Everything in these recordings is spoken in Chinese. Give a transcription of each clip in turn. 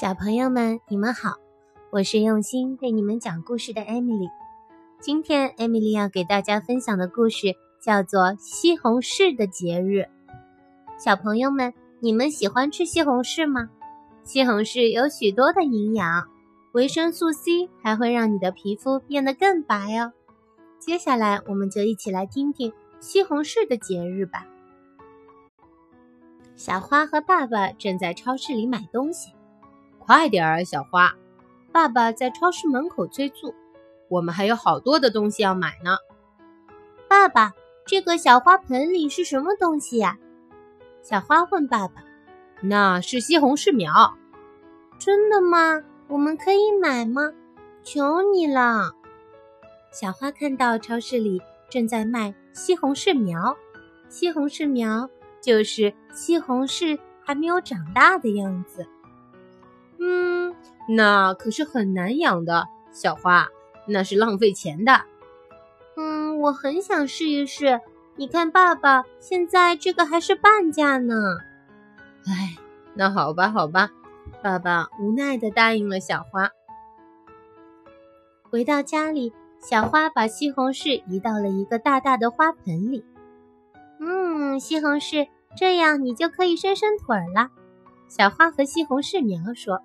小朋友们，你们好，我是用心为你们讲故事的艾米丽。今天艾米丽要给大家分享的故事叫做《西红柿的节日》。小朋友们，你们喜欢吃西红柿吗？西红柿有许多的营养，维生素 C 还会让你的皮肤变得更白哦。接下来，我们就一起来听听西红柿的节日吧。小花和爸爸正在超市里买东西。快点儿，小花！爸爸在超市门口催促。我们还有好多的东西要买呢。爸爸，这个小花盆里是什么东西呀？小花问爸爸。那是西红柿苗。真的吗？我们可以买吗？求你了！小花看到超市里正在卖西红柿苗。西红柿苗就是西红柿还没有长大的样子。嗯，那可是很难养的，小花，那是浪费钱的。嗯，我很想试一试。你看，爸爸，现在这个还是半价呢。哎，那好吧，好吧，爸爸无奈的答应了小花。回到家里，小花把西红柿移到了一个大大的花盆里。嗯，西红柿，这样你就可以伸伸腿了。小花和西红柿苗说。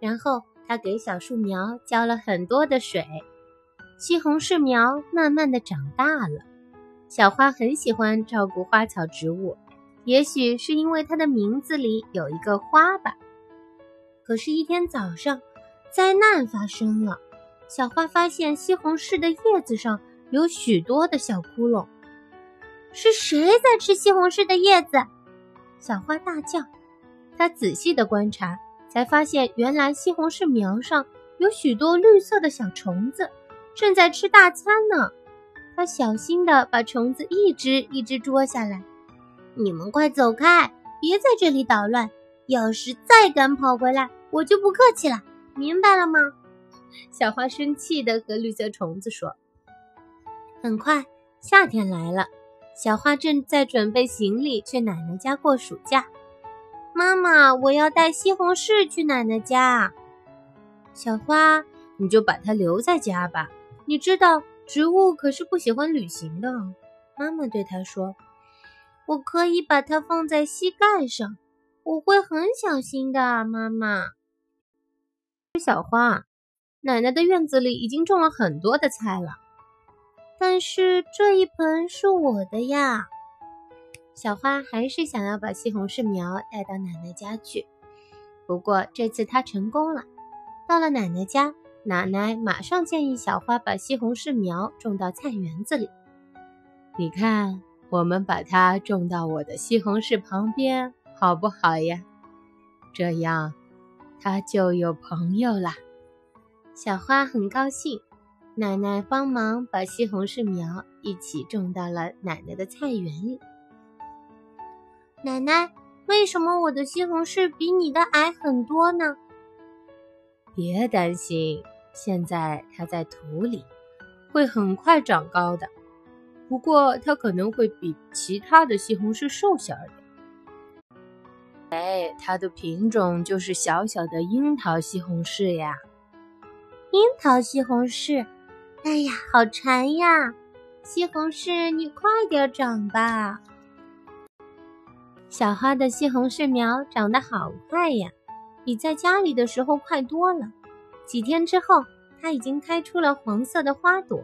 然后他给小树苗浇了很多的水，西红柿苗慢慢的长大了。小花很喜欢照顾花草植物，也许是因为它的名字里有一个花吧。可是，一天早上，灾难发生了。小花发现西红柿的叶子上有许多的小窟窿，是谁在吃西红柿的叶子？小花大叫。她仔细的观察。才发现，原来西红柿苗上有许多绿色的小虫子，正在吃大餐呢。他小心地把虫子一只一只捉下来。你们快走开，别在这里捣乱！要是再敢跑回来，我就不客气了，明白了吗？小花生气地和绿色虫子说。很快，夏天来了，小花正在准备行李去奶奶家过暑假。妈妈，我要带西红柿去奶奶家。小花，你就把它留在家吧。你知道，植物可是不喜欢旅行的。妈妈对他说：“我可以把它放在膝盖上，我会很小心的。”妈妈，小花，奶奶的院子里已经种了很多的菜了，但是这一盆是我的呀。小花还是想要把西红柿苗带到奶奶家去，不过这次她成功了。到了奶奶家，奶奶马上建议小花把西红柿苗种到菜园子里。你看，我们把它种到我的西红柿旁边，好不好呀？这样，它就有朋友啦。小花很高兴，奶奶帮忙把西红柿苗一起种到了奶奶的菜园里。奶奶，为什么我的西红柿比你的矮很多呢？别担心，现在它在土里，会很快长高的。不过它可能会比其他的西红柿瘦小点。哎，它的品种就是小小的樱桃西红柿呀。樱桃西红柿，哎呀，好馋呀！西红柿，你快点长吧。小花的西红柿苗长得好快呀，比在家里的时候快多了。几天之后，它已经开出了黄色的花朵，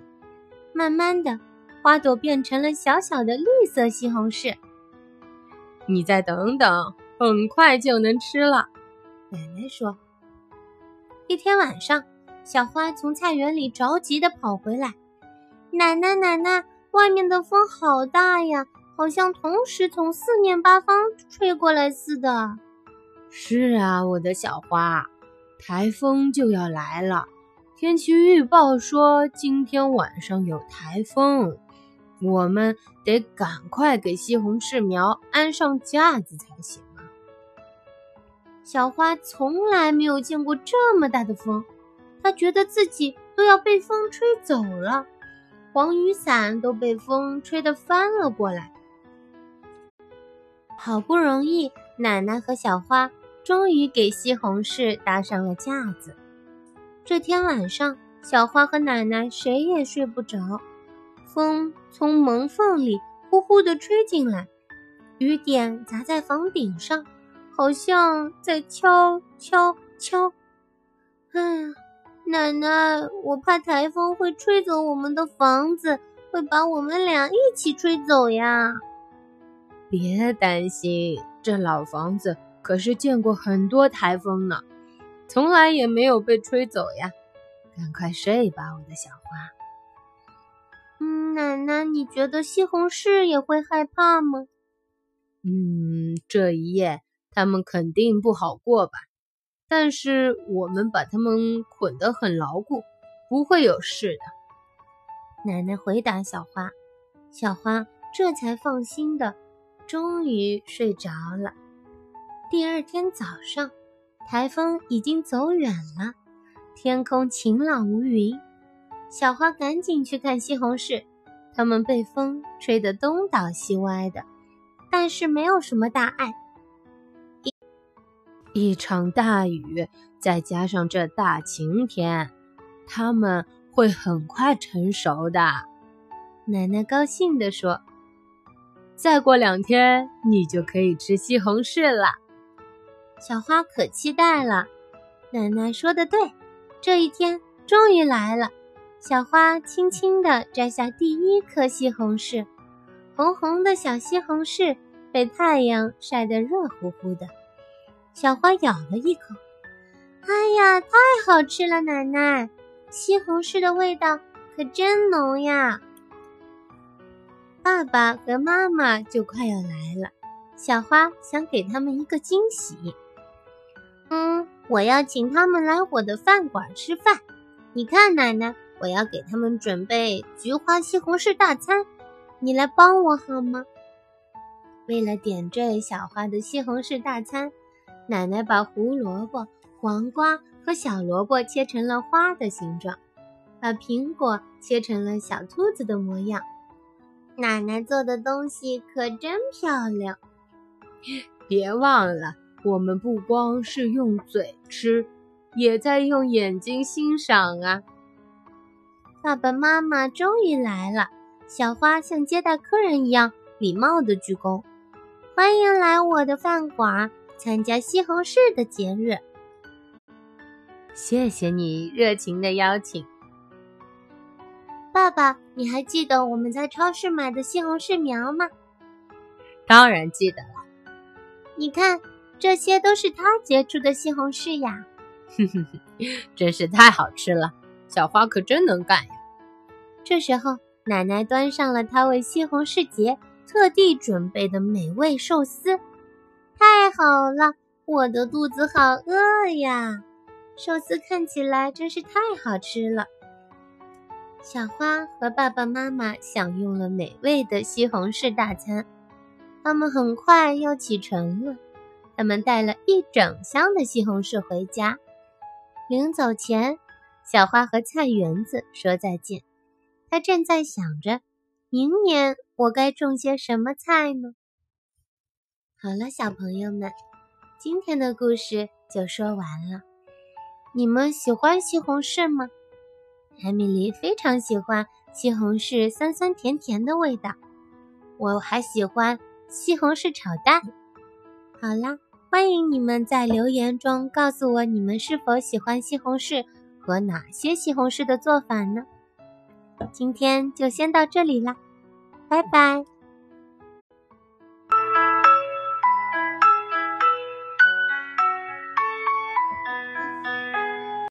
慢慢的，花朵变成了小小的绿色西红柿。你再等等，很快就能吃了。奶奶说。一天晚上，小花从菜园里着急的跑回来：“奶奶，奶奶，外面的风好大呀！”好像同时从四面八方吹过来似的。是啊，我的小花，台风就要来了。天气预报说今天晚上有台风，我们得赶快给西红柿苗安上架子才行啊！小花从来没有见过这么大的风，她觉得自己都要被风吹走了，黄雨伞都被风吹得翻了过来。好不容易，奶奶和小花终于给西红柿搭上了架子。这天晚上，小花和奶奶谁也睡不着，风从门缝里呼呼地吹进来，雨点砸在房顶上，好像在敲敲敲。哎呀，奶奶，我怕台风会吹走我们的房子，会把我们俩一起吹走呀。别担心，这老房子可是见过很多台风呢，从来也没有被吹走呀。赶快睡吧，我的小花。嗯，奶奶，你觉得西红柿也会害怕吗？嗯，这一夜他们肯定不好过吧。但是我们把他们捆得很牢固，不会有事的。奶奶回答小花，小花这才放心的。终于睡着了。第二天早上，台风已经走远了，天空晴朗无云。小花赶紧去看西红柿，它们被风吹得东倒西歪的，但是没有什么大碍。一一场大雨，再加上这大晴天，它们会很快成熟的。奶奶高兴地说。再过两天，你就可以吃西红柿了。小花可期待了。奶奶说的对，这一天终于来了。小花轻轻地摘下第一颗西红柿，红红的小西红柿被太阳晒得热乎乎的。小花咬了一口，哎呀，太好吃了！奶奶，西红柿的味道可真浓呀！爸爸和妈妈就快要来了，小花想给他们一个惊喜。嗯，我要请他们来我的饭馆吃饭。你看，奶奶，我要给他们准备菊花西红柿大餐，你来帮我好吗？为了点缀小花的西红柿大餐，奶奶把胡萝卜、黄瓜和小萝卜切成了花的形状，把苹果切成了小兔子的模样。奶奶做的东西可真漂亮！别忘了，我们不光是用嘴吃，也在用眼睛欣赏啊！爸爸妈妈终于来了，小花像接待客人一样礼貌地鞠躬，欢迎来我的饭馆参加西红柿的节日。谢谢你热情的邀请。爸爸，你还记得我们在超市买的西红柿苗吗？当然记得了。你看，这些都是他结出的西红柿呀！哼哼哼，真是太好吃了，小花可真能干呀！这时候，奶奶端上了她为西红柿节特地准备的美味寿司。太好了，我的肚子好饿呀！寿司看起来真是太好吃了。小花和爸爸妈妈享用了美味的西红柿大餐，他们很快要启程了。他们带了一整箱的西红柿回家。临走前，小花和菜园子说再见。他正在想着，明年我该种些什么菜呢？好了，小朋友们，今天的故事就说完了。你们喜欢西红柿吗？艾米丽非常喜欢西红柿酸酸甜甜的味道，我还喜欢西红柿炒蛋。好啦，欢迎你们在留言中告诉我你们是否喜欢西红柿和哪些西红柿的做法呢？今天就先到这里啦，拜拜。